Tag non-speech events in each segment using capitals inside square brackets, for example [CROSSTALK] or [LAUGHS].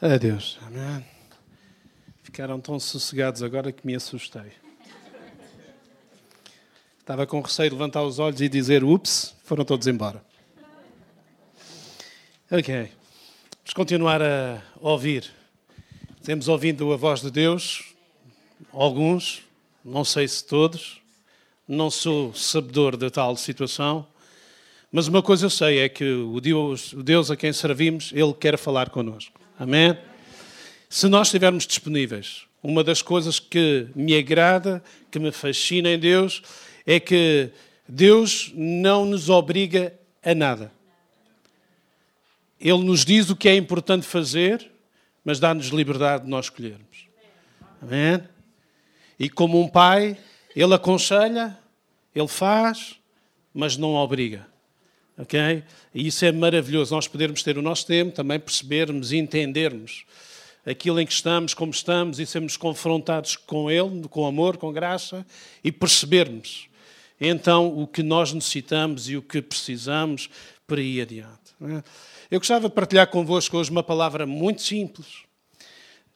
Adeus. Amém. Ficaram tão sossegados agora que me assustei. Estava com receio de levantar os olhos e dizer ups, foram todos embora. Ok. Vamos continuar a ouvir. Temos ouvido a voz de Deus, alguns, não sei se todos, não sou sabedor da tal situação, mas uma coisa eu sei é que o Deus, o Deus a quem servimos, Ele quer falar connosco. Amém? Se nós estivermos disponíveis, uma das coisas que me agrada, que me fascina em Deus, é que Deus não nos obriga a nada. Ele nos diz o que é importante fazer, mas dá-nos liberdade de nós escolhermos. Amém? E como um pai, ele aconselha, ele faz, mas não obriga. Ok? E isso é maravilhoso, nós podermos ter o nosso tempo, também percebermos e entendermos aquilo em que estamos, como estamos, e sermos confrontados com Ele, com amor, com graça, e percebermos então o que nós necessitamos e o que precisamos para ir adiante. É? Eu gostava de partilhar convosco hoje uma palavra muito simples,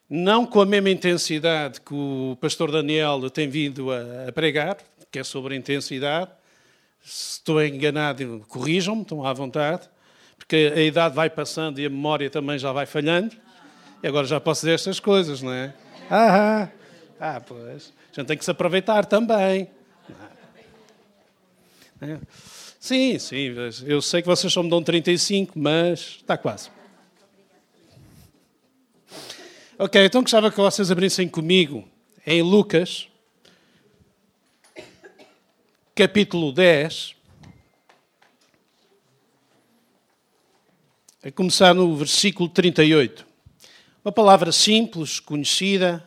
não com a mesma intensidade que o pastor Daniel tem vindo a pregar, que é sobre a intensidade. Se estou enganado, corrijam-me, estão à vontade, porque a idade vai passando e a memória também já vai falhando. E agora já posso dizer estas coisas, não é? Ah, ah, pois. A gente tem que se aproveitar também. É. Sim, sim, eu sei que vocês só me dão 35, mas está quase. Ok, então gostava que vocês abrissem comigo em Lucas, capítulo 10, a começar no versículo 38. Uma palavra simples, conhecida,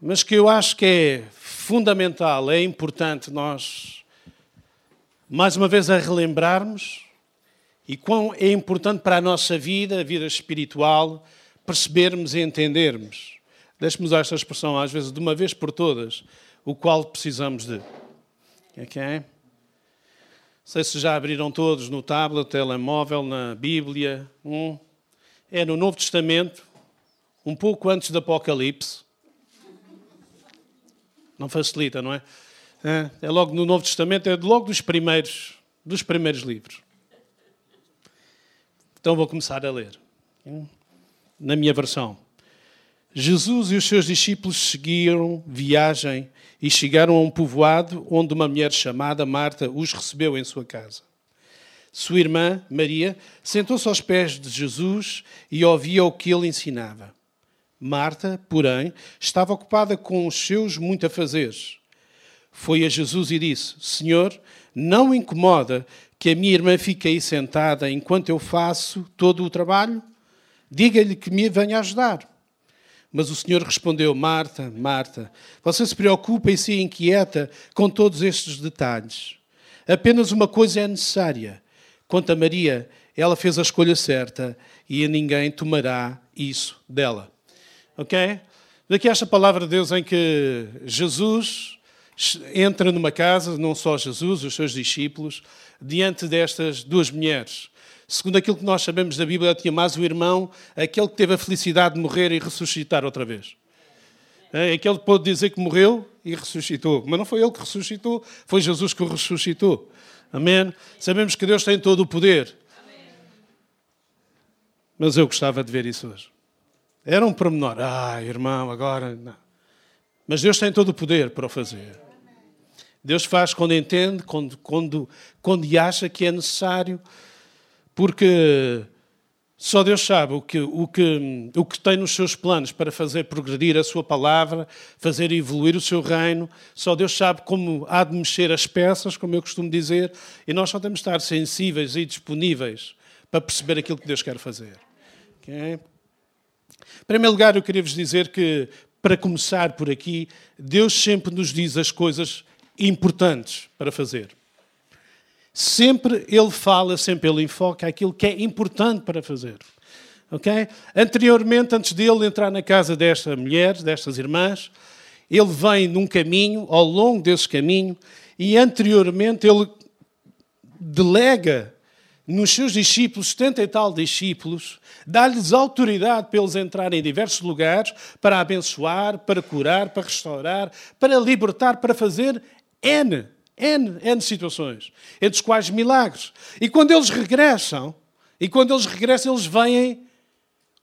mas que eu acho que é fundamental, é importante nós mais uma vez a relembrarmos e quão é importante para a nossa vida, a vida espiritual, percebermos e entendermos. Deixe-me usar esta expressão, às vezes, de uma vez por todas, o qual precisamos de. Ok? Não sei se já abriram todos no tablet, telemóvel, na Bíblia. Hum. É no Novo Testamento, um pouco antes do Apocalipse. Não facilita, não é? É, logo no Novo Testamento, é logo dos primeiros, dos primeiros livros. Então vou começar a ler. Na minha versão. Jesus e os seus discípulos seguiram viagem e chegaram a um povoado onde uma mulher chamada Marta os recebeu em sua casa. Sua irmã, Maria, sentou-se aos pés de Jesus e ouvia o que ele ensinava. Marta, porém, estava ocupada com os seus muito afazeres foi a Jesus e disse: Senhor, não incomoda que a minha irmã fique aí sentada enquanto eu faço todo o trabalho? Diga-lhe que me venha ajudar. Mas o Senhor respondeu: Marta, Marta, você se preocupa e se inquieta com todos estes detalhes. Apenas uma coisa é necessária. Quanto a Maria, ela fez a escolha certa e a ninguém tomará isso dela. Ok? Daqui esta palavra de Deus em que Jesus entra numa casa, não só Jesus, os seus discípulos, diante destas duas mulheres. Segundo aquilo que nós sabemos da Bíblia, tinha mais o irmão, aquele que teve a felicidade de morrer e ressuscitar outra vez. É, aquele que pode dizer que morreu e ressuscitou. Mas não foi ele que ressuscitou, foi Jesus que o ressuscitou. Amém? Sabemos que Deus tem todo o poder. Mas eu gostava de ver isso hoje. Era um pormenor. Ah, irmão, agora. Não. Mas Deus tem todo o poder para o fazer. Deus faz quando entende, quando, quando, quando acha que é necessário, porque só Deus sabe o que, o, que, o que tem nos seus planos para fazer progredir a sua palavra, fazer evoluir o seu reino. Só Deus sabe como há de mexer as peças, como eu costumo dizer, e nós só temos de estar sensíveis e disponíveis para perceber aquilo que Deus quer fazer. Okay? Em primeiro lugar, eu queria vos dizer que, para começar por aqui, Deus sempre nos diz as coisas importantes para fazer. Sempre ele fala, sempre ele enfoca aquilo que é importante para fazer. Ok? Anteriormente, antes dele entrar na casa desta mulher, destas irmãs, ele vem num caminho, ao longo desse caminho, e anteriormente ele delega nos seus discípulos, 70 e tal discípulos, dá-lhes autoridade para eles entrarem em diversos lugares, para abençoar, para curar, para restaurar, para libertar, para fazer N, N, N situações, entre os quais milagres. E quando eles regressam, e quando eles regressam, eles vêm,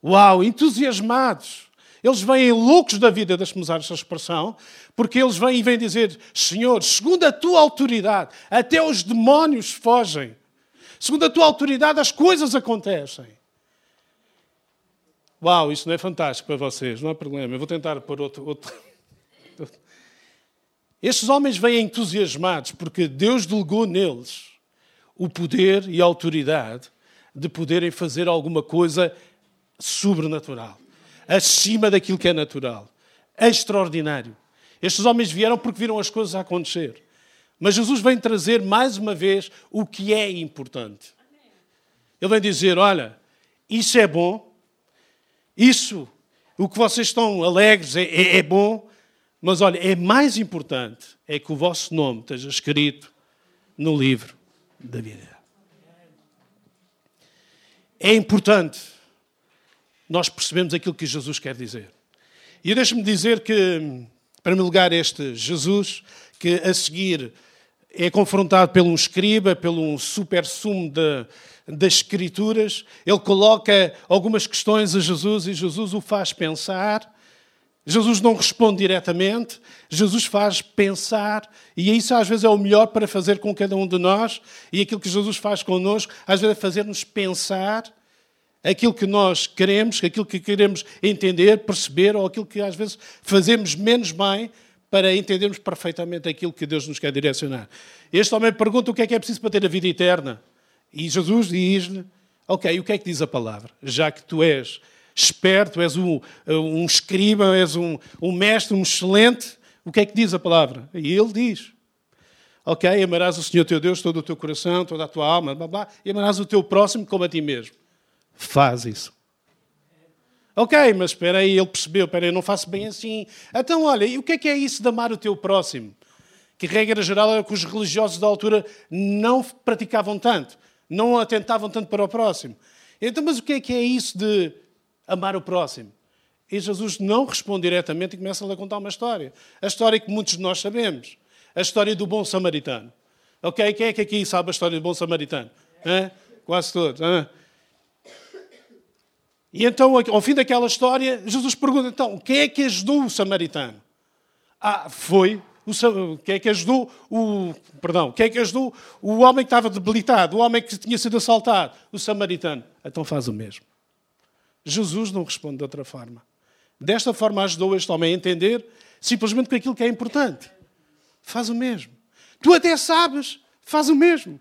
uau, entusiasmados. Eles vêm loucos da vida, deixe-me usar esta expressão, porque eles vêm e vêm dizer: Senhor, segundo a tua autoridade, até os demónios fogem. Segundo a tua autoridade, as coisas acontecem. Uau, isso não é fantástico para vocês, não há problema. Eu vou tentar pôr outro. outro... Estes homens vêm entusiasmados porque Deus delegou neles o poder e a autoridade de poderem fazer alguma coisa sobrenatural, acima daquilo que é natural, extraordinário. Estes homens vieram porque viram as coisas a acontecer. Mas Jesus vem trazer mais uma vez o que é importante. Ele vem dizer: olha, isso é bom, isso, o que vocês estão alegres é, é, é bom, mas olha, é mais importante é que o vosso nome esteja escrito no livro da vida. É importante nós percebemos aquilo que Jesus quer dizer. E deixe-me dizer que, para me lugar este Jesus, que a seguir é confrontado pelo um escriba, pelo um super sumo de, das Escrituras. Ele coloca algumas questões a Jesus e Jesus o faz pensar. Jesus não responde diretamente, Jesus faz pensar, e isso às vezes é o melhor para fazer com cada um de nós, e aquilo que Jesus faz connosco, às vezes é fazer-nos pensar aquilo que nós queremos, aquilo que queremos entender, perceber, ou aquilo que às vezes fazemos menos bem, para entendermos perfeitamente aquilo que Deus nos quer direcionar. Este homem pergunta o que é que é preciso para ter a vida eterna. E Jesus diz-lhe: Ok, o que é que diz a palavra? Já que tu és esperto, és um, um escriba, és um, um mestre, um excelente, o que é que diz a palavra? E ele diz: Ok, amarás o Senhor teu Deus todo o teu coração, toda a tua alma, blá, blá, e amarás o teu próximo como a ti mesmo. Faz isso. Ok, mas espera aí, ele percebeu, espera aí, não faço bem assim. Então, olha, e o que é que é isso de amar o teu próximo? Que, regra geral, era que os religiosos da altura não praticavam tanto, não atentavam tanto para o próximo. Então, mas o que é que é isso de amar o próximo? E Jesus não responde diretamente e começa a contar uma história. A história que muitos de nós sabemos. A história do bom samaritano. Ok? Quem é que aqui sabe a história do bom samaritano? Hã? Quase todos. Hã? E então, ao fim daquela história, Jesus pergunta: então, quem é que ajudou o samaritano? Ah, foi o quem é que ajudou o perdão, quem é que ajudou o homem que estava debilitado, o homem que tinha sido assaltado, o samaritano. Então faz o mesmo. Jesus não responde de outra forma. Desta forma ajudou este homem a entender simplesmente com aquilo que é importante. Faz o mesmo. Tu até sabes, faz o mesmo.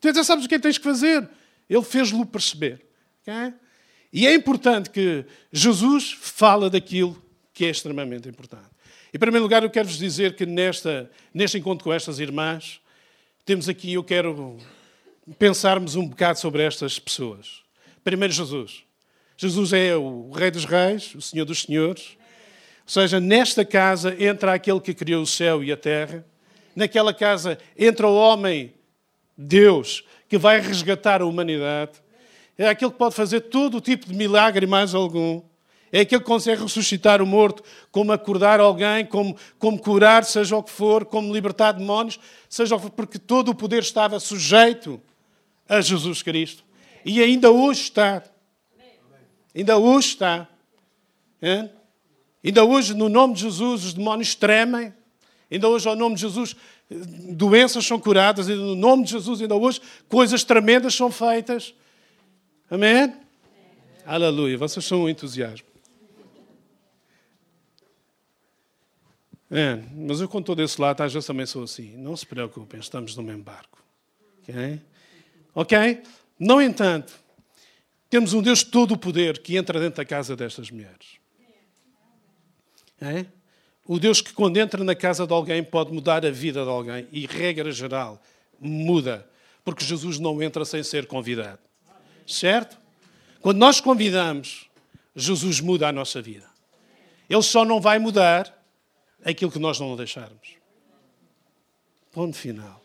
Tu até sabes o que é que tens que fazer. Ele fez-lo perceber. Okay? E é importante que Jesus fala daquilo que é extremamente importante. Em primeiro lugar, eu quero-vos dizer que nesta, neste encontro com estas irmãs, temos aqui, eu quero pensarmos um bocado sobre estas pessoas. Primeiro, Jesus. Jesus é o Rei dos Reis, o Senhor dos Senhores. Ou seja, nesta casa entra aquele que criou o céu e a terra. Naquela casa entra o homem, Deus, que vai resgatar a humanidade é aquele que pode fazer todo o tipo de milagre e mais algum. É aquele que consegue ressuscitar o morto, como acordar alguém, como, como curar, seja o que for, como libertar demónios, seja o que for, porque todo o poder estava sujeito a Jesus Cristo. E ainda hoje está. Ainda hoje está. Ainda hoje, no nome de Jesus, os demónios tremem. Ainda hoje, ao nome de Jesus, doenças são curadas. Ainda no nome de Jesus, ainda hoje, coisas tremendas são feitas. Amém? Amém. Aleluia. Vocês são um entusiasmo. É, mas eu, com todo esse lado, às vezes também sou assim. Não se preocupem, estamos no mesmo barco. Ok? Ok? No entanto, temos um Deus de todo o poder que entra dentro da casa destas mulheres. É? O Deus que, quando entra na casa de alguém, pode mudar a vida de alguém. E, regra geral, muda. Porque Jesus não entra sem ser convidado. Certo? Quando nós convidamos, Jesus muda a nossa vida. Ele só não vai mudar aquilo que nós não deixarmos. Ponto final.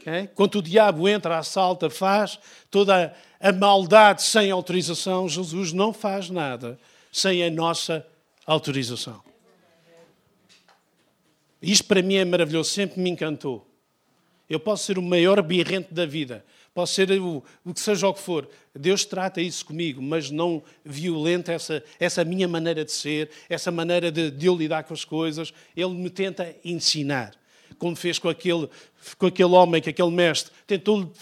Okay? Quando o diabo entra, assalta, faz toda a maldade sem autorização, Jesus não faz nada sem a nossa autorização. Isto para mim é maravilhoso, sempre me encantou. Eu posso ser o maior birrente da vida, posso ser o, o que seja o que for. Deus trata isso comigo, mas não violenta essa, essa minha maneira de ser, essa maneira de, de eu lidar com as coisas. Ele me tenta ensinar, como fez com aquele, com aquele homem, com aquele mestre. Tentou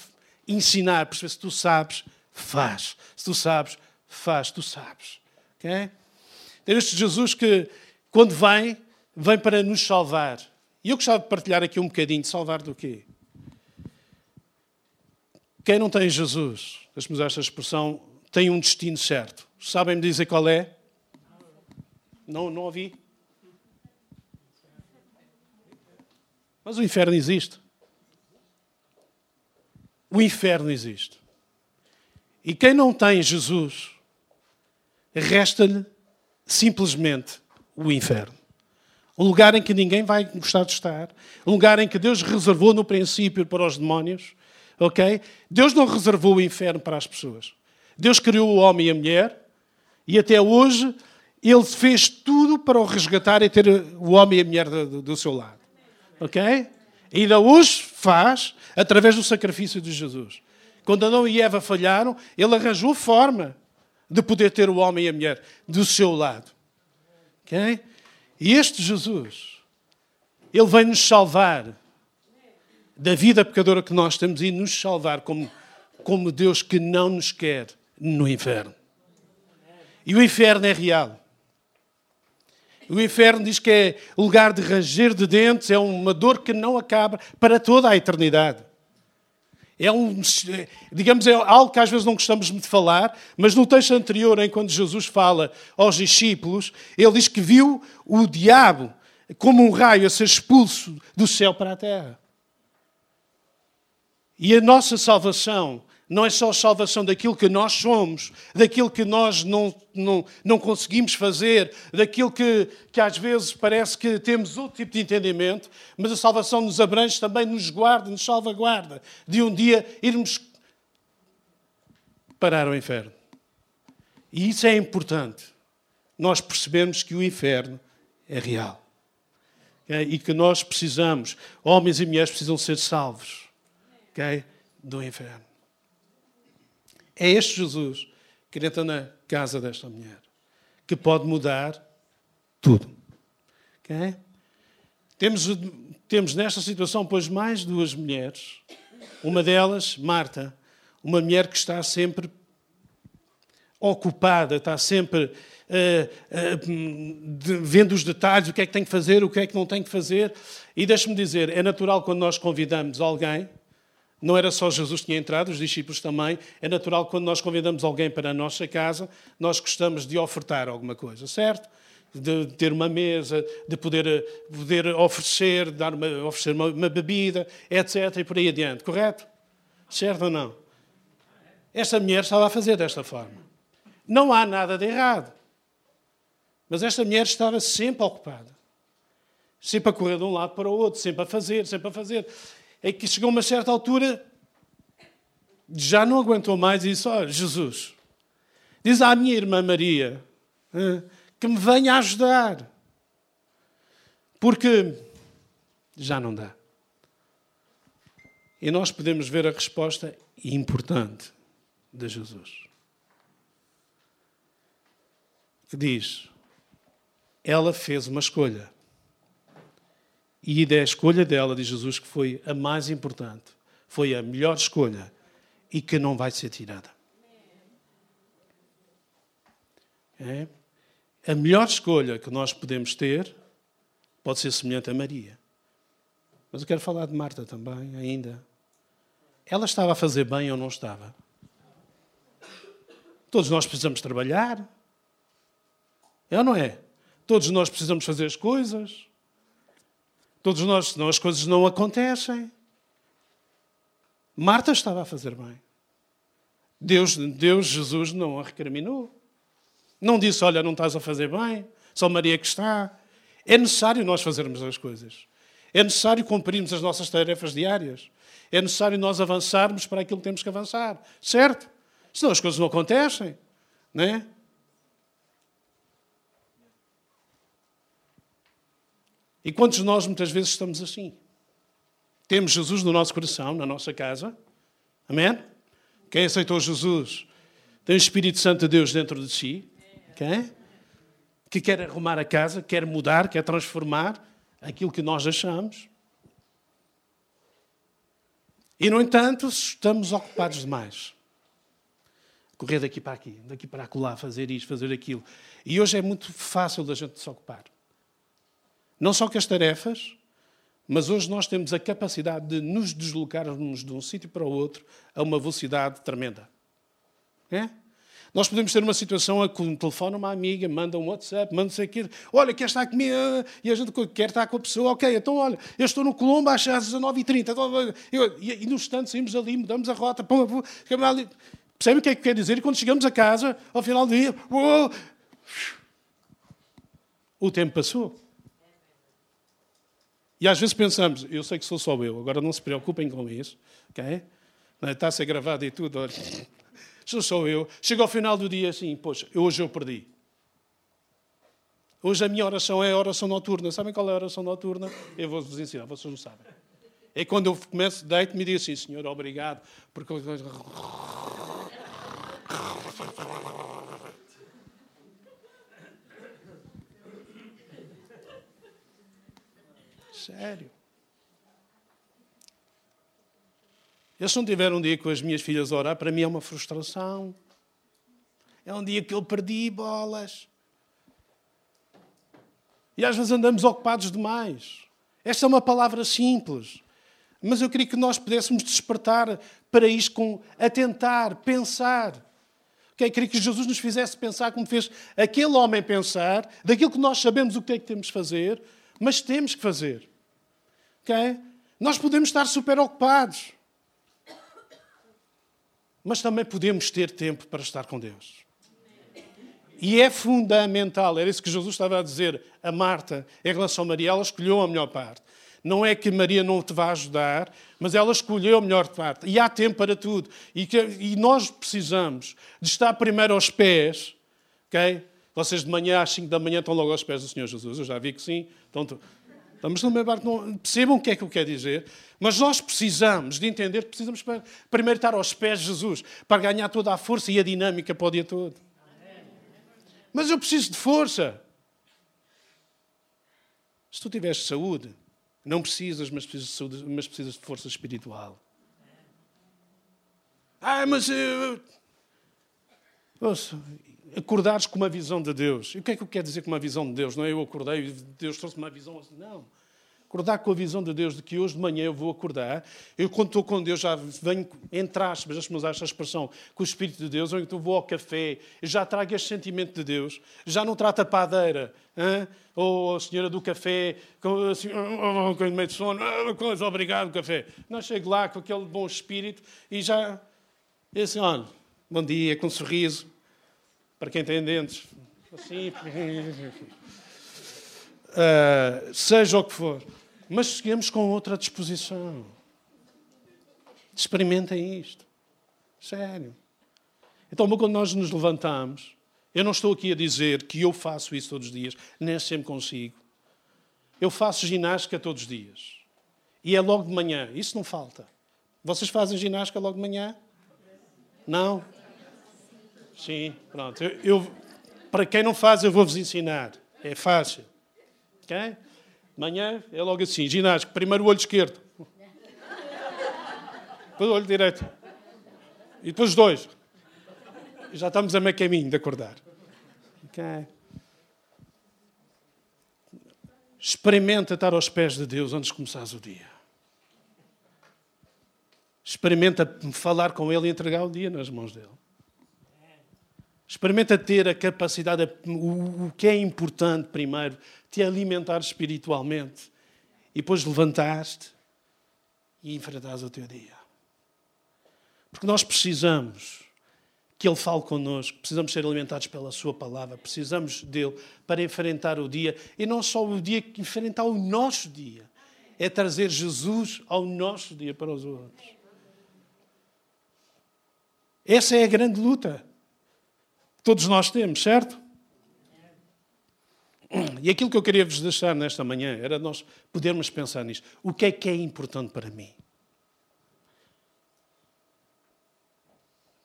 ensinar, perceber se tu sabes, faz. Se tu sabes, faz, tu sabes. Okay? Tem este Jesus que, quando vem, vem para nos salvar. E eu gostava de partilhar aqui um bocadinho. De salvar do quê? Quem não tem Jesus, deixe-me usar esta expressão, tem um destino certo. Sabem-me dizer qual é? Não, não ouvi. Mas o inferno existe. O inferno existe. E quem não tem Jesus, resta-lhe simplesmente o inferno. Um lugar em que ninguém vai gostar de estar. Um lugar em que Deus reservou no princípio para os demónios. Ok? Deus não reservou o inferno para as pessoas. Deus criou o homem e a mulher e até hoje ele fez tudo para o resgatar e ter o homem e a mulher do, do seu lado. Ok? E ainda hoje faz através do sacrifício de Jesus. Quando Adão e Eva falharam, ele arranjou forma de poder ter o homem e a mulher do seu lado. Ok? E este Jesus, ele vem nos salvar da vida pecadora que nós temos e nos salvar como, como Deus que não nos quer no inferno. E o inferno é real. O inferno diz que é lugar de ranger de dentes, é uma dor que não acaba para toda a eternidade. É um, digamos, é algo que às vezes não gostamos de falar, mas no texto anterior, em quando Jesus fala aos discípulos, ele diz que viu o diabo como um raio a ser expulso do céu para a terra. E a nossa salvação não é só a salvação daquilo que nós somos, daquilo que nós não, não, não conseguimos fazer, daquilo que, que às vezes parece que temos outro tipo de entendimento, mas a salvação nos abrange também, nos guarda, nos salvaguarda de um dia irmos parar o inferno. E isso é importante. Nós percebemos que o inferno é real. E que nós precisamos, homens e mulheres precisam ser salvos okay? do inferno. É este Jesus que entra na casa desta mulher, que pode mudar tudo. Okay? Temos, temos nesta situação, pois, mais duas mulheres. Uma delas, Marta, uma mulher que está sempre ocupada, está sempre uh, uh, de, vendo os detalhes, o que é que tem que fazer, o que é que não tem que fazer. E deixe-me dizer, é natural quando nós convidamos alguém não era só Jesus que tinha entrado, os discípulos também. É natural que quando nós convidamos alguém para a nossa casa, nós gostamos de ofertar alguma coisa, certo? De ter uma mesa, de poder, poder oferecer, dar uma, oferecer uma, uma bebida, etc. e por aí adiante, correto? Certo ou não? Esta mulher estava a fazer desta forma. Não há nada de errado. Mas esta mulher estava sempre ocupada. Sempre a correr de um lado para o outro, sempre a fazer, sempre a fazer é que chegou a uma certa altura, já não aguentou mais e disse: oh, Jesus, diz à minha irmã Maria que me venha ajudar, porque já não dá. E nós podemos ver a resposta importante de Jesus. Que diz: ela fez uma escolha. E da escolha dela, de Jesus, que foi a mais importante, foi a melhor escolha e que não vai ser tirada. É? A melhor escolha que nós podemos ter pode ser semelhante a Maria. Mas eu quero falar de Marta também, ainda. Ela estava a fazer bem ou não estava? Todos nós precisamos trabalhar. É ou não é? Todos nós precisamos fazer as coisas. Todos nós, senão as coisas não acontecem. Marta estava a fazer bem. Deus, Deus, Jesus, não a recriminou. Não disse, olha, não estás a fazer bem, só Maria que está. É necessário nós fazermos as coisas. É necessário cumprirmos as nossas tarefas diárias. É necessário nós avançarmos para aquilo que temos que avançar. Certo? Senão as coisas não acontecem. Não é? E quantos de nós muitas vezes estamos assim? Temos Jesus no nosso coração, na nossa casa. Amém? Quem aceitou Jesus tem o Espírito Santo de Deus dentro de si. Quem? Que quer arrumar a casa, quer mudar, quer transformar aquilo que nós achamos. E, no entanto, estamos ocupados demais. Correr daqui para aqui, daqui para acolá, fazer isto, fazer aquilo. E hoje é muito fácil da gente se ocupar. Não só com as tarefas, mas hoje nós temos a capacidade de nos deslocarmos de um sítio para o outro a uma velocidade tremenda. É? Nós podemos ter uma situação que um telefone uma amiga, manda um WhatsApp, manda sei aquilo, olha, quer estar comigo, e a gente quer estar com a pessoa, ok, então olha, eu estou no Colombo às 19h30, então, e, no instante saímos ali, mudamos a rota, pum, pum. Percebe o que é que quer dizer? E quando chegamos a casa, ao final do dia, uou, o tempo passou. E às vezes pensamos, eu sei que sou só eu, agora não se preocupem com isso, ok? Está a ser gravado e tudo, olha, [LAUGHS] sou só eu. Chego ao final do dia assim, poxa, hoje eu perdi. Hoje a minha oração é a oração noturna. Sabem qual é a oração noturna? Eu vou-vos ensinar, vocês não sabem. É quando eu começo, deito-me e digo assim, Senhor, obrigado, porque... Sério. Eu, se não tiver um dia com as minhas filhas a orar, para mim é uma frustração. É um dia que eu perdi bolas. E às vezes andamos ocupados demais. Esta é uma palavra simples. Mas eu queria que nós pudéssemos despertar para isto com atentar, pensar. Okay? Queria que Jesus nos fizesse pensar como fez aquele homem pensar, daquilo que nós sabemos o que é que temos que fazer, mas temos que fazer. Okay? Nós podemos estar super ocupados, mas também podemos ter tempo para estar com Deus. E é fundamental, era isso que Jesus estava a dizer a Marta em relação a Maria, ela escolheu a melhor parte. Não é que Maria não te vá ajudar, mas ela escolheu a melhor parte. E há tempo para tudo. E, que, e nós precisamos de estar primeiro aos pés, ok? Vocês de manhã às 5 da manhã estão logo aos pés do Senhor Jesus. Eu já vi que sim. Então, Estamos no mesmo barco, não, percebam o que é que eu quero dizer, mas nós precisamos de entender que precisamos primeiro estar aos pés de Jesus para ganhar toda a força e a dinâmica para o dia todo. Mas eu preciso de força. Se tu tiveres saúde, não precisas, mas precisas de, saúde, mas precisas de força espiritual. Ah, mas. Uh... Ouça, acordares com uma visão de Deus. E o que é que eu quero dizer com uma visão de Deus? Não é eu acordei e Deus trouxe uma visão assim. Não. Acordar com a visão de Deus de que hoje de manhã eu vou acordar. Eu, quando estou com Deus, já venho, entre aspas, deixa-me usar esta expressão, com o Espírito de Deus, ou então vou ao café, já trago este sentimento de Deus. Já não trato a padeira, hein? ou a senhora do café, com, assim, oh, com meio de sono, oh, obrigado, café. Não, chego lá com aquele bom espírito e já. E assim, olha, bom dia, com um sorriso para quem tem dentes. Assim. Uh, [LAUGHS] seja o que for. Mas seguimos com outra disposição. Experimentem isto. Sério. Então, quando nós nos levantamos, eu não estou aqui a dizer que eu faço isso todos os dias, nem sempre consigo. Eu faço ginástica todos os dias. E é logo de manhã. Isso não falta. Vocês fazem ginástica logo de manhã? Não? Sim, pronto. Eu, eu, para quem não faz, eu vou-vos ensinar. É fácil. Ok? Manhã é logo assim: ginástica. Primeiro o olho esquerdo. Depois o olho direito. E depois os dois. Já estamos a meio caminho de acordar. Ok? Experimenta estar aos pés de Deus antes de começares o dia. Experimenta falar com Ele e entregar o dia nas mãos dele. Experimenta ter a capacidade, o, que é importante primeiro, te alimentar espiritualmente e depois levantar-te e enfrentares o teu dia. Porque nós precisamos que Ele fale connosco, precisamos ser alimentados pela Sua palavra, precisamos dele para enfrentar o dia e não só o dia, enfrentar o nosso dia. é trazer Jesus ao nosso dia para os outros. Essa é a grande luta que todos nós temos, certo? E aquilo que eu queria vos deixar nesta manhã era nós podermos pensar nisto. O que é que é importante para mim?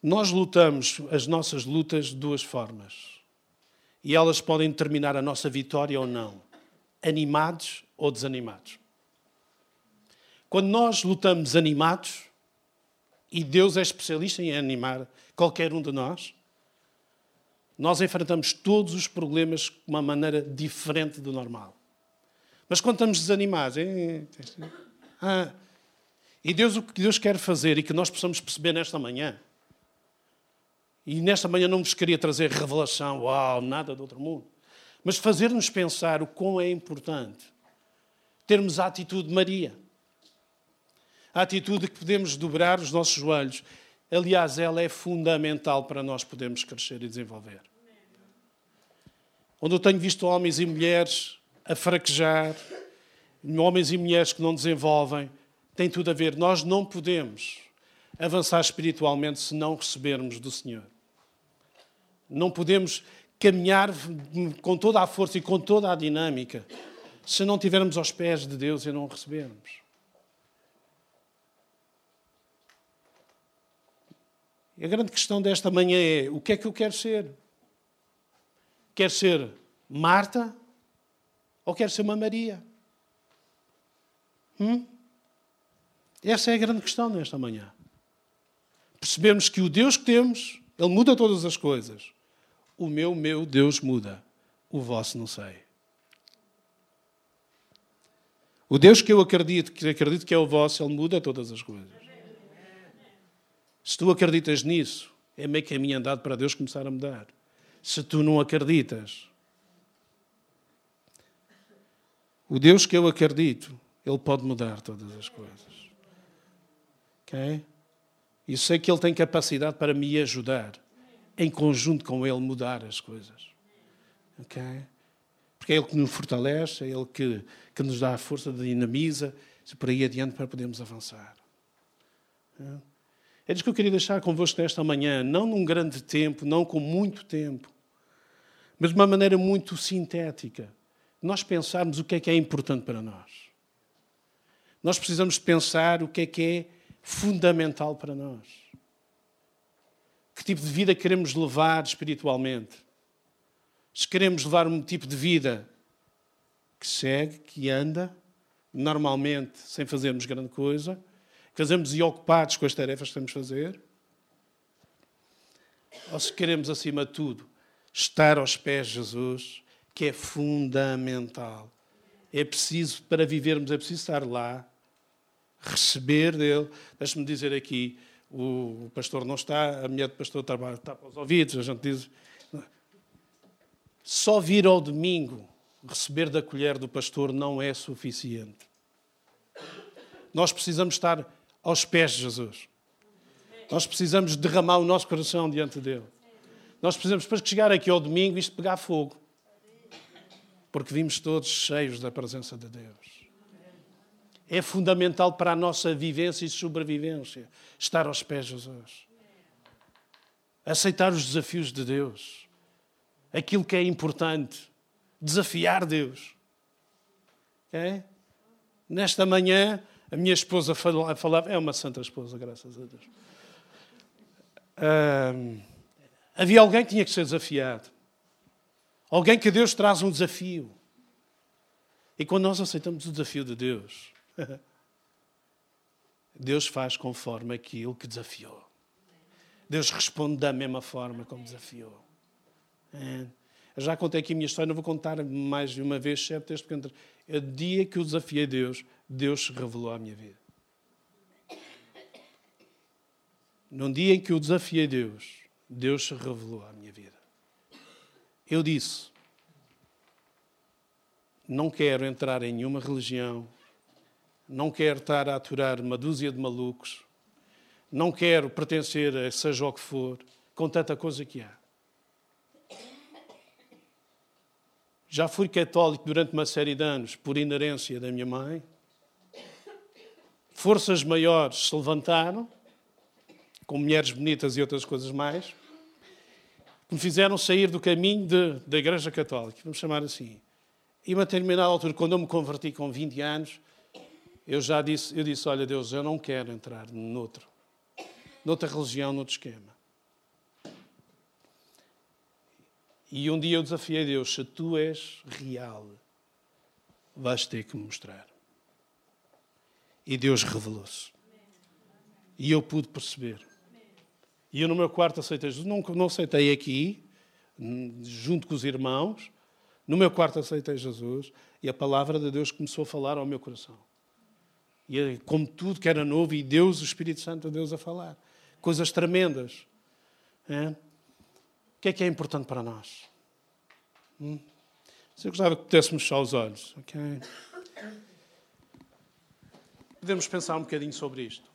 Nós lutamos as nossas lutas de duas formas. E elas podem determinar a nossa vitória ou não. Animados ou desanimados. Quando nós lutamos animados, e Deus é especialista em animar qualquer um de nós, nós enfrentamos todos os problemas de uma maneira diferente do normal. Mas quando estamos desanimados, ah, e Deus o que Deus quer fazer e que nós possamos perceber nesta manhã e nesta manhã não vos queria trazer revelação, uau, nada do outro mundo. Mas fazer-nos pensar o quão é importante termos a atitude de Maria. A atitude que podemos dobrar os nossos joelhos. Aliás, ela é fundamental para nós podermos crescer e desenvolver. Onde eu tenho visto homens e mulheres a fraquejar, homens e mulheres que não desenvolvem, tem tudo a ver. Nós não podemos avançar espiritualmente se não recebermos do Senhor. Não podemos caminhar com toda a força e com toda a dinâmica se não tivermos aos pés de Deus e não recebermos. A grande questão desta manhã é: o que é que eu quero ser? Quero ser Marta ou quero ser uma Maria? Hum? Essa é a grande questão nesta manhã. Percebemos que o Deus que temos, Ele muda todas as coisas. O meu, meu Deus muda. O vosso não sei. O Deus que eu acredito, que acredito que é o vosso, Ele muda todas as coisas. Se tu acreditas nisso, é meio caminho andado para Deus começar a mudar. Se tu não acreditas, o Deus que eu acredito, Ele pode mudar todas as coisas. Ok? E sei que Ele tem capacidade para me ajudar em conjunto com Ele, mudar as coisas. Ok? Porque é Ele que nos fortalece, é Ele que, que nos dá a força, dinamiza, por aí adiante para podermos avançar. É isso que eu queria deixar convosco nesta manhã, não num grande tempo, não com muito tempo, mas de uma maneira muito sintética. Nós pensarmos o que é que é importante para nós. Nós precisamos pensar o que é que é fundamental para nós que tipo de vida queremos levar espiritualmente. Se queremos levar um tipo de vida que segue, que anda, normalmente sem fazermos grande coisa, fazemos e ocupados com as tarefas que temos de fazer, ou se queremos, acima de tudo, estar aos pés de Jesus, que é fundamental. É preciso, para vivermos, é preciso estar lá, receber dele. Deixe-me dizer aqui, o pastor não está, a mulher do pastor está, está para os ouvidos, a gente diz. Só vir ao domingo receber da colher do pastor não é suficiente. Nós precisamos estar aos pés de Jesus. Nós precisamos derramar o nosso coração diante dele. Nós precisamos, depois de chegar aqui ao domingo, isto pegar fogo. Porque vimos todos cheios da presença de Deus é fundamental para a nossa vivência e sobrevivência. Estar aos pés de Jesus. Aceitar os desafios de Deus. Aquilo que é importante. Desafiar Deus. Okay? Nesta manhã, a minha esposa falava, é uma santa esposa, graças a Deus. havia alguém que tinha que ser desafiado. Alguém que Deus traz um desafio. E quando nós aceitamos o desafio de Deus, [LAUGHS] Deus faz conforme aquilo que desafiou. Deus responde da mesma forma como desafiou. É. Já contei aqui a minha história, não vou contar mais de uma vez, excepto este, porque o dia que eu desafiei Deus, Deus se revelou à minha vida. Num dia em que eu desafiei Deus, Deus se revelou à minha vida. Eu disse: não quero entrar em nenhuma religião, não quero estar a aturar uma dúzia de malucos, não quero pertencer a seja o que for, com tanta coisa que há. Já fui católico durante uma série de anos por inerência da minha mãe, forças maiores se levantaram, com mulheres bonitas e outras coisas mais, que me fizeram sair do caminho de, da Igreja Católica, vamos chamar assim. E a uma determinada altura, quando eu me converti com 20 anos, eu já disse, eu disse, olha Deus, eu não quero entrar noutro, noutra religião, noutro esquema. E um dia eu desafiei Deus, se tu és real, vais ter que me mostrar. E Deus revelou-se. E eu pude perceber. E eu no meu quarto aceitei Jesus. Não, não aceitei aqui, junto com os irmãos. No meu quarto aceitei Jesus. E a palavra de Deus começou a falar ao meu coração. E como tudo que era novo, e Deus, o Espírito Santo de Deus a falar. Coisas tremendas. É? O que é que é importante para nós? Hum? Se eu gostava que pudéssemos fechar os olhos, ok? Podemos pensar um bocadinho sobre isto.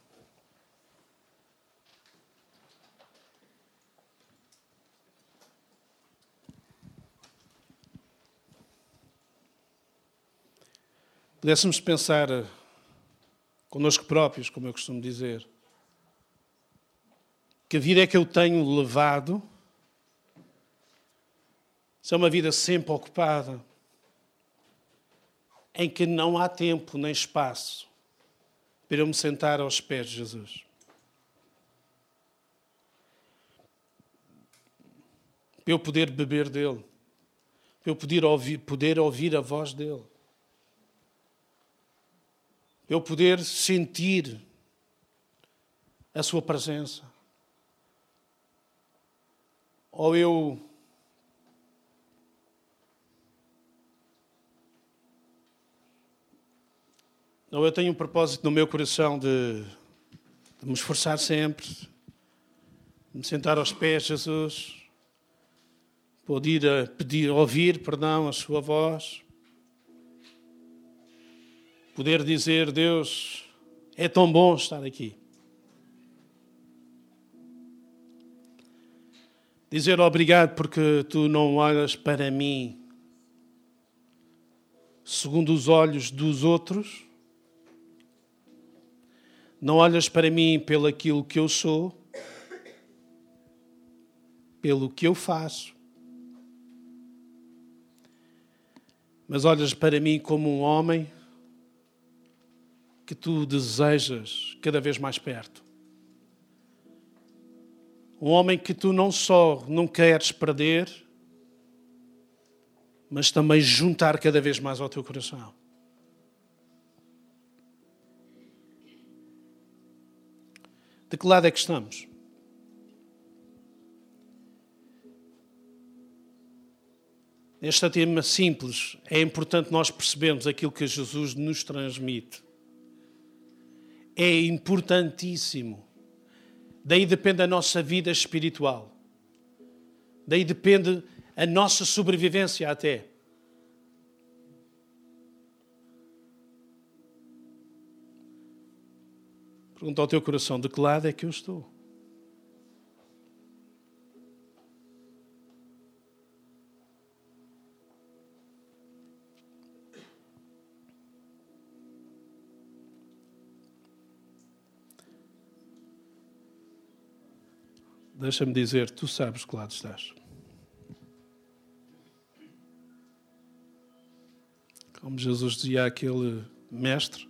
Pudéssemos pensar connosco próprios, como eu costumo dizer, que a vida é que eu tenho levado se é uma vida sempre ocupada, em que não há tempo nem espaço para eu me sentar aos pés de Jesus. Para eu poder beber dele. Para eu poder ouvir, poder ouvir a voz dele. Para eu poder sentir a sua presença. Ou eu Ou eu tenho um propósito no meu coração de, de me esforçar sempre, de me sentar aos pés de Jesus, poder pedir, ouvir, perdão, a sua voz, poder dizer, Deus, é tão bom estar aqui. Dizer obrigado porque tu não olhas para mim segundo os olhos dos outros, não olhas para mim pelo aquilo que eu sou, pelo que eu faço, mas olhas para mim como um homem que tu desejas cada vez mais perto. Um homem que tu não só não queres perder, mas também juntar cada vez mais ao teu coração. De que lado é que estamos? Este tema simples é importante nós percebermos aquilo que Jesus nos transmite. É importantíssimo. Daí depende a nossa vida espiritual. Daí depende a nossa sobrevivência até. Pergunta ao teu coração: de que lado é que eu estou? Deixa-me dizer, tu sabes que lado estás. Como Jesus dizia àquele mestre,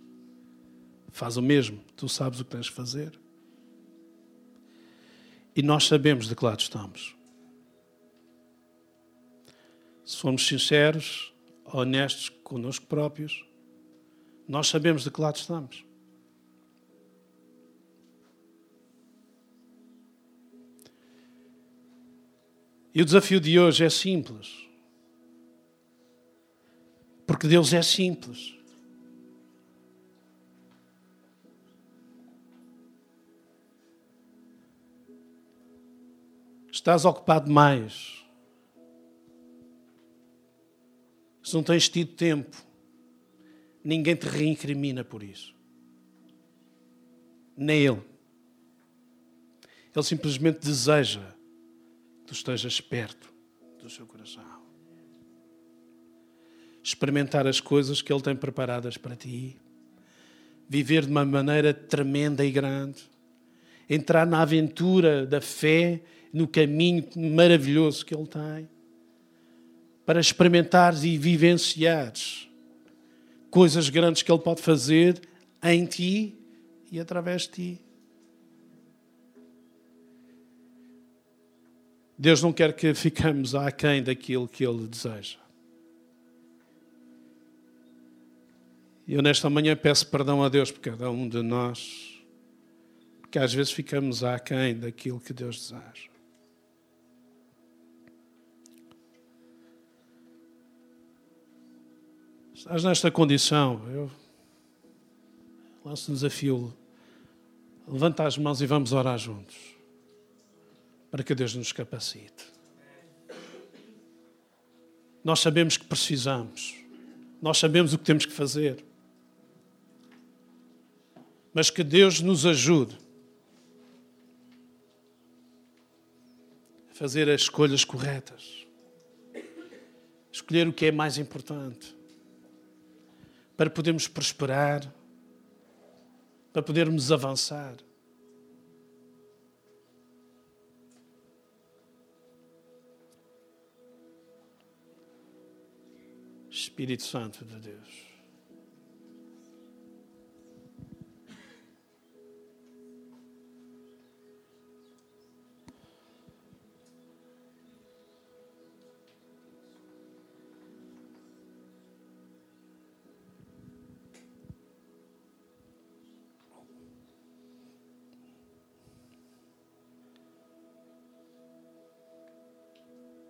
Faz o mesmo, tu sabes o que tens de fazer. E nós sabemos de que lado estamos. Se formos sinceros, honestos connosco próprios, nós sabemos de que lado estamos. E o desafio de hoje é simples. Porque Deus é simples. Estás ocupado mais. Se não tens tido tempo, ninguém te reincrimina por isso. Nem Ele. Ele simplesmente deseja que tu estejas perto do seu coração. Experimentar as coisas que Ele tem preparadas para ti, viver de uma maneira tremenda e grande, entrar na aventura da fé, no caminho maravilhoso que Ele tem, para experimentares e vivenciares coisas grandes que Ele pode fazer em ti e através de ti. Deus não quer que ficamos aquém daquilo que Ele deseja. Eu nesta manhã peço perdão a Deus por cada um de nós, porque às vezes ficamos aquém daquilo que Deus deseja. Estás nesta condição, eu lanço um desafio. Levanta as mãos e vamos orar juntos, para que Deus nos capacite. Nós sabemos que precisamos, nós sabemos o que temos que fazer mas que Deus nos ajude a fazer as escolhas corretas, escolher o que é mais importante, para podermos prosperar, para podermos avançar. Espírito Santo de Deus.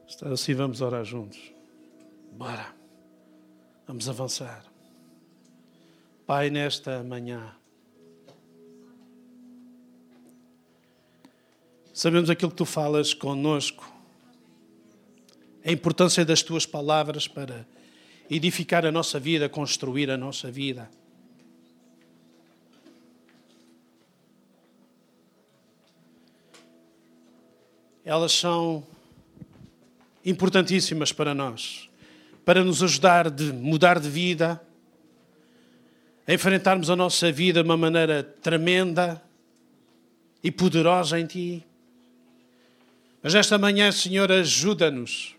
Está assim, vamos orar juntos. Bora. Vamos avançar. Pai, nesta manhã, sabemos aquilo que tu falas conosco, a importância das tuas palavras para edificar a nossa vida, construir a nossa vida. Elas são importantíssimas para nós, para nos ajudar a mudar de vida, a enfrentarmos a nossa vida de uma maneira tremenda e poderosa em Ti. Mas esta manhã, Senhor, ajuda-nos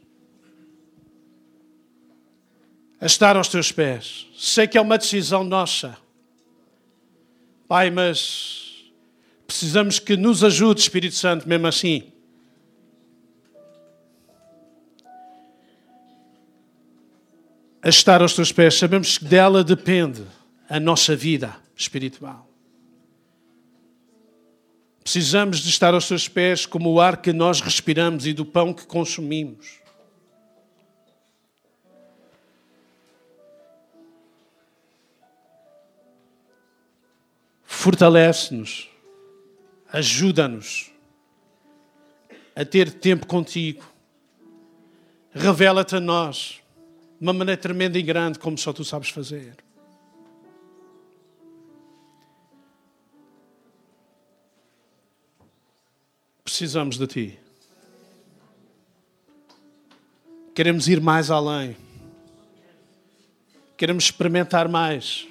a estar aos Teus pés. Sei que é uma decisão nossa, Pai, mas precisamos que nos ajude, Espírito Santo, mesmo assim a estar aos teus pés. Sabemos que dela depende a nossa vida espiritual. Precisamos de estar aos teus pés como o ar que nós respiramos e do pão que consumimos. Fortalece-nos, ajuda-nos a ter tempo contigo. Revela-te a nós de uma maneira tremenda e grande, como só tu sabes fazer. Precisamos de ti. Queremos ir mais além. Queremos experimentar mais.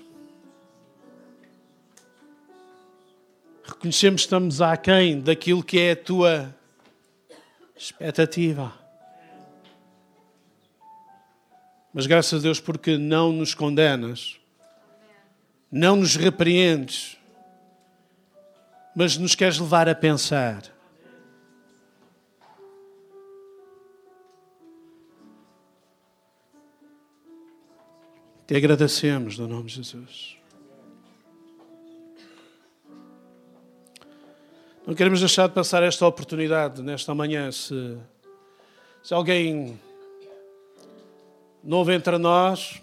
Reconhecemos que estamos aquém daquilo que é a tua expectativa. Mas graças a Deus porque não nos condenas, não nos repreendes, mas nos queres levar a pensar. Te agradecemos no nome de Jesus. Não queremos deixar de passar esta oportunidade nesta manhã. Se, se alguém novo entre nós.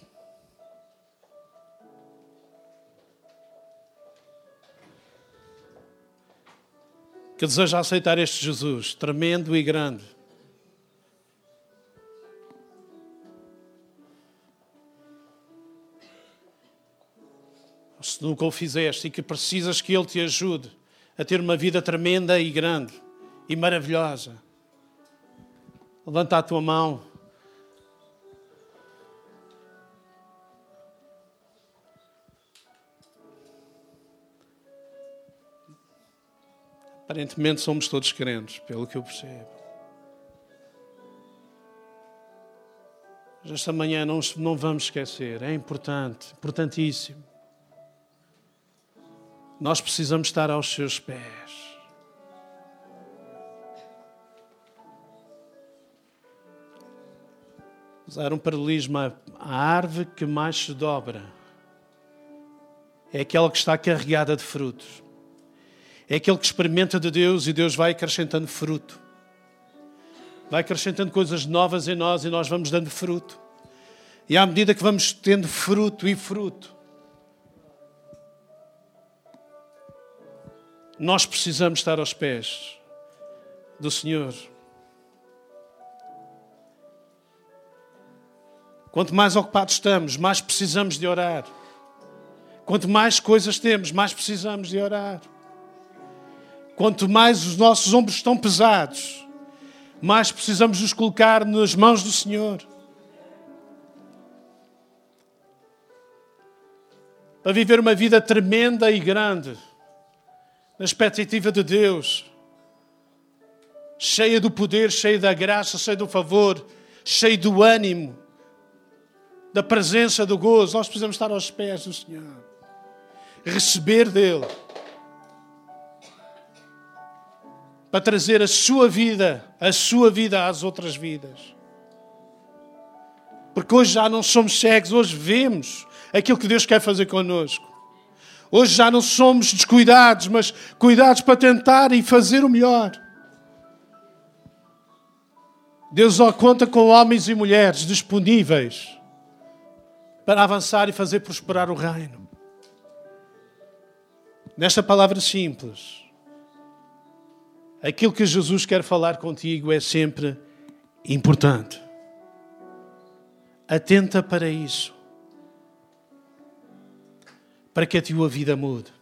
Que deseja aceitar este Jesus tremendo e grande. Se nunca o fizeste e que precisas que Ele te ajude a ter uma vida tremenda e grande e maravilhosa, levanta a tua mão. Aparentemente somos todos crentes, pelo que eu percebo. Mas esta manhã não, não vamos esquecer, é importante, importantíssimo. Nós precisamos estar aos seus pés. Usar um paralelismo, a árvore que mais se dobra é aquela que está carregada de frutos. É aquele que experimenta de Deus e Deus vai acrescentando fruto. Vai acrescentando coisas novas em nós e nós vamos dando fruto. E à medida que vamos tendo fruto e fruto, nós precisamos estar aos pés do Senhor. Quanto mais ocupados estamos, mais precisamos de orar. Quanto mais coisas temos, mais precisamos de orar. Quanto mais os nossos ombros estão pesados, mais precisamos nos colocar nas mãos do Senhor. Para viver uma vida tremenda e grande, na expectativa de Deus, cheia do poder, cheia da graça, cheia do favor, cheia do ânimo, da presença, do gozo. Nós precisamos estar aos pés do Senhor receber dele, para trazer a sua vida, a sua vida às outras vidas. Porque hoje já não somos cegos, hoje vemos aquilo que Deus quer fazer connosco. Hoje já não somos descuidados, mas cuidados para tentar e fazer o melhor. Deus só conta com homens e mulheres disponíveis para avançar e fazer prosperar o reino nesta palavra simples, aquilo que Jesus quer falar contigo é sempre importante. Atenta para isso, para que a tua vida mude.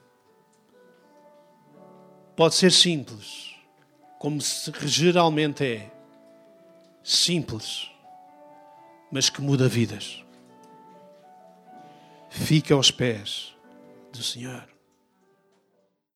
Pode ser simples, como geralmente é, simples, mas que muda vidas. Fica aos pés do Senhor.